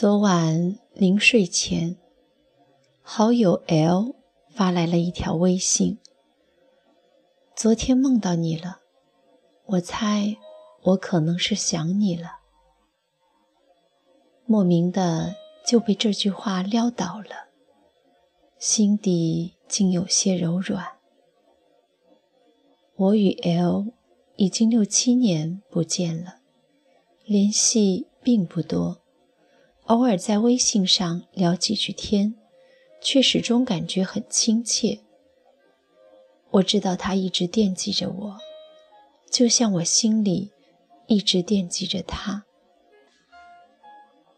昨晚临睡前，好友 L 发来了一条微信：“昨天梦到你了，我猜我可能是想你了。”莫名的就被这句话撩倒了，心底竟有些柔软。我与 L 已经六七年不见了，联系并不多。偶尔在微信上聊几句天，却始终感觉很亲切。我知道他一直惦记着我，就像我心里一直惦记着他。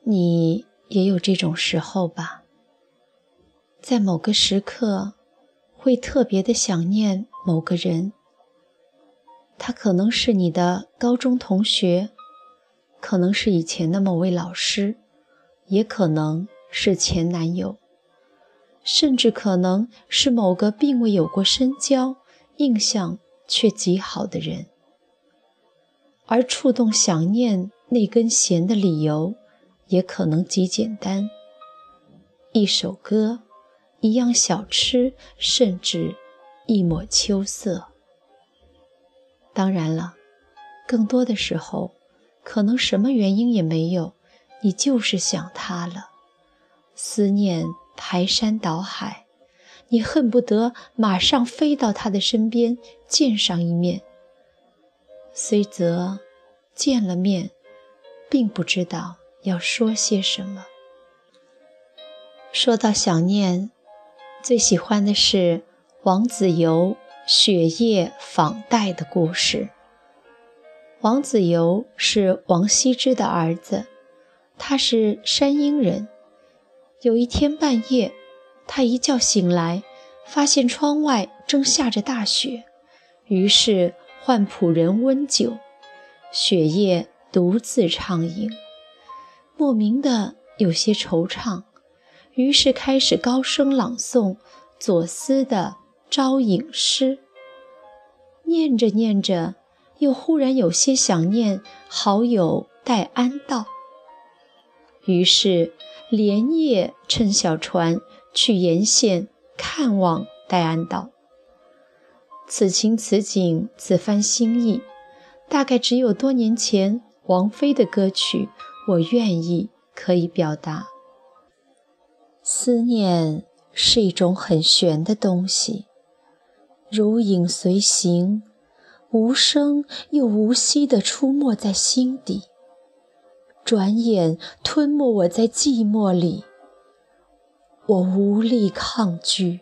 你也有这种时候吧？在某个时刻，会特别的想念某个人。他可能是你的高中同学，可能是以前的某位老师。也可能是前男友，甚至可能是某个并未有过深交、印象却极好的人。而触动想念那根弦的理由，也可能极简单：一首歌，一样小吃，甚至一抹秋色。当然了，更多的时候，可能什么原因也没有。你就是想他了，思念排山倒海，你恨不得马上飞到他的身边见上一面。虽则见了面，并不知道要说些什么。说到想念，最喜欢的是王子猷雪夜访戴的故事。王子猷是王羲之的儿子。他是山阴人。有一天半夜，他一觉醒来，发现窗外正下着大雪，于是唤仆人温酒，雪夜独自畅饮，莫名的有些惆怅，于是开始高声朗诵左思的招隐诗。念着念着，又忽然有些想念好友戴安道。于是连夜乘小船去沿线看望戴安岛。此情此景此番心意，大概只有多年前王菲的歌曲《我愿意》可以表达。思念是一种很玄的东西，如影随形，无声又无息地出没在心底。转眼吞没我在寂寞里，我无力抗拒，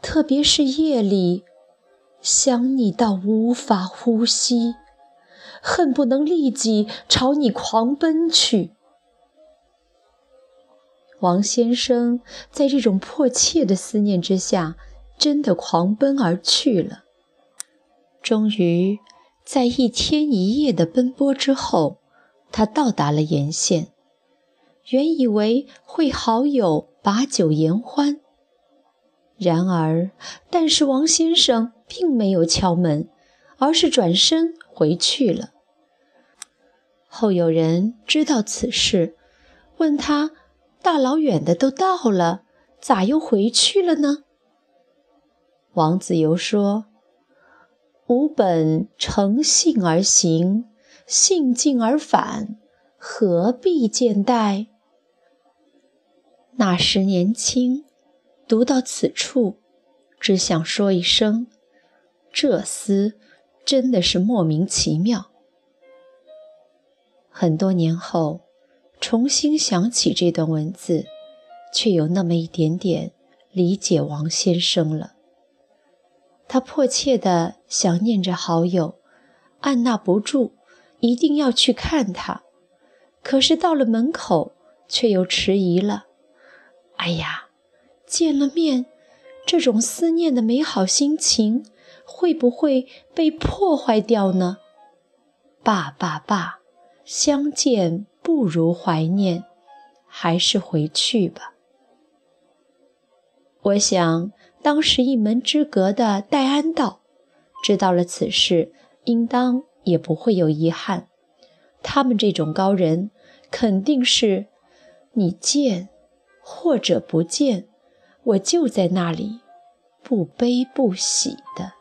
特别是夜里，想你到无法呼吸，恨不能立即朝你狂奔去。王先生在这种迫切的思念之下，真的狂奔而去了。终于，在一天一夜的奔波之后。他到达了沿线，原以为会好友把酒言欢，然而，但是王先生并没有敲门，而是转身回去了。后有人知道此事，问他：“大老远的都到了，咋又回去了呢？”王子猷说：“吾本乘兴而行。”兴尽而返，何必见待？那时年轻，读到此处，只想说一声：这厮真的是莫名其妙。很多年后，重新想起这段文字，却有那么一点点理解王先生了。他迫切地想念着好友，按捺不住。一定要去看他，可是到了门口却又迟疑了。哎呀，见了面，这种思念的美好心情会不会被破坏掉呢？罢罢罢，相见不如怀念，还是回去吧。我想，当时一门之隔的戴安道，知道了此事，应当。也不会有遗憾，他们这种高人肯定是你见或者不见，我就在那里，不悲不喜的。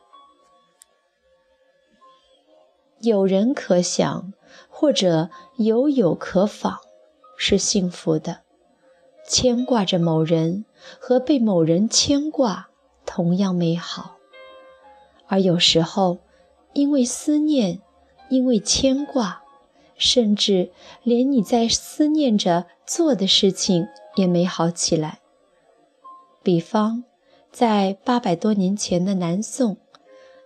有人可想，或者有有可访，是幸福的。牵挂着某人和被某人牵挂，同样美好。而有时候，因为思念，因为牵挂，甚至连你在思念着做的事情也没好起来。比方，在八百多年前的南宋，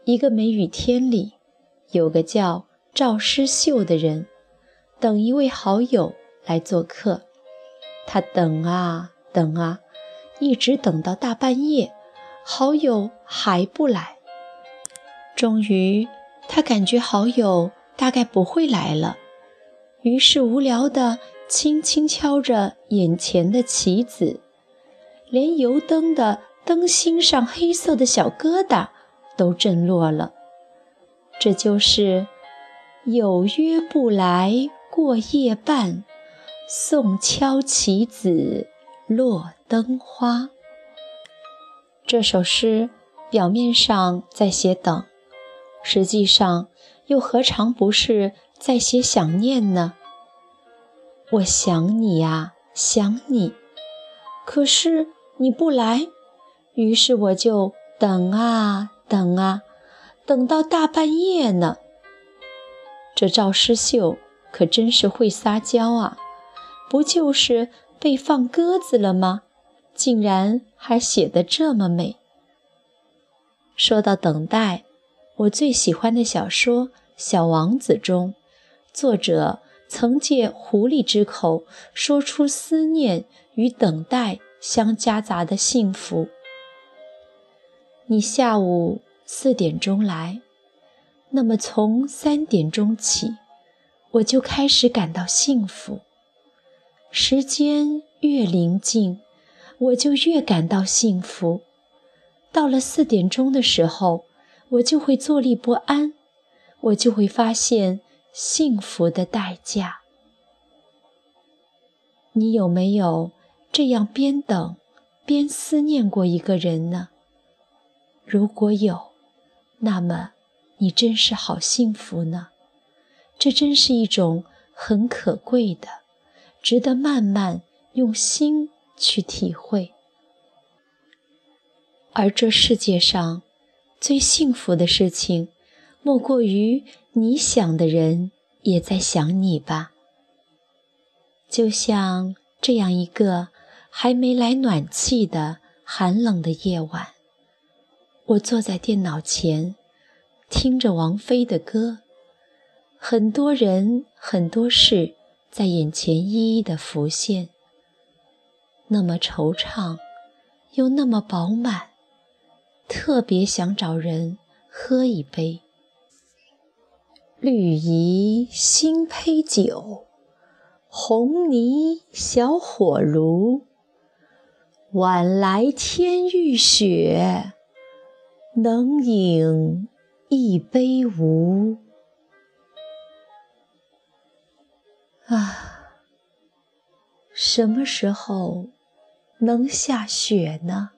一个梅雨天里。有个叫赵师秀的人，等一位好友来做客。他等啊等啊，一直等到大半夜，好友还不来。终于，他感觉好友大概不会来了，于是无聊地轻轻敲着眼前的棋子，连油灯的灯芯上黑色的小疙瘩都震落了。这就是“有约不来过夜半，送敲棋子落灯花”。这首诗表面上在写等，实际上又何尝不是在写想念呢？我想你呀，想你，可是你不来，于是我就等啊等啊。等到大半夜呢，这赵师秀可真是会撒娇啊！不就是被放鸽子了吗？竟然还写得这么美。说到等待，我最喜欢的小说《小王子》中，作者曾借狐狸之口说出思念与等待相夹杂的幸福。你下午。四点钟来，那么从三点钟起，我就开始感到幸福。时间越临近，我就越感到幸福。到了四点钟的时候，我就会坐立不安，我就会发现幸福的代价。你有没有这样边等边思念过一个人呢？如果有，那么，你真是好幸福呢。这真是一种很可贵的，值得慢慢用心去体会。而这世界上最幸福的事情，莫过于你想的人也在想你吧。就像这样一个还没来暖气的寒冷的夜晚。我坐在电脑前，听着王菲的歌，很多人、很多事在眼前一一的浮现，那么惆怅，又那么饱满，特别想找人喝一杯。绿蚁新醅酒，红泥小火炉，晚来天欲雪。能饮一杯无？啊，什么时候能下雪呢？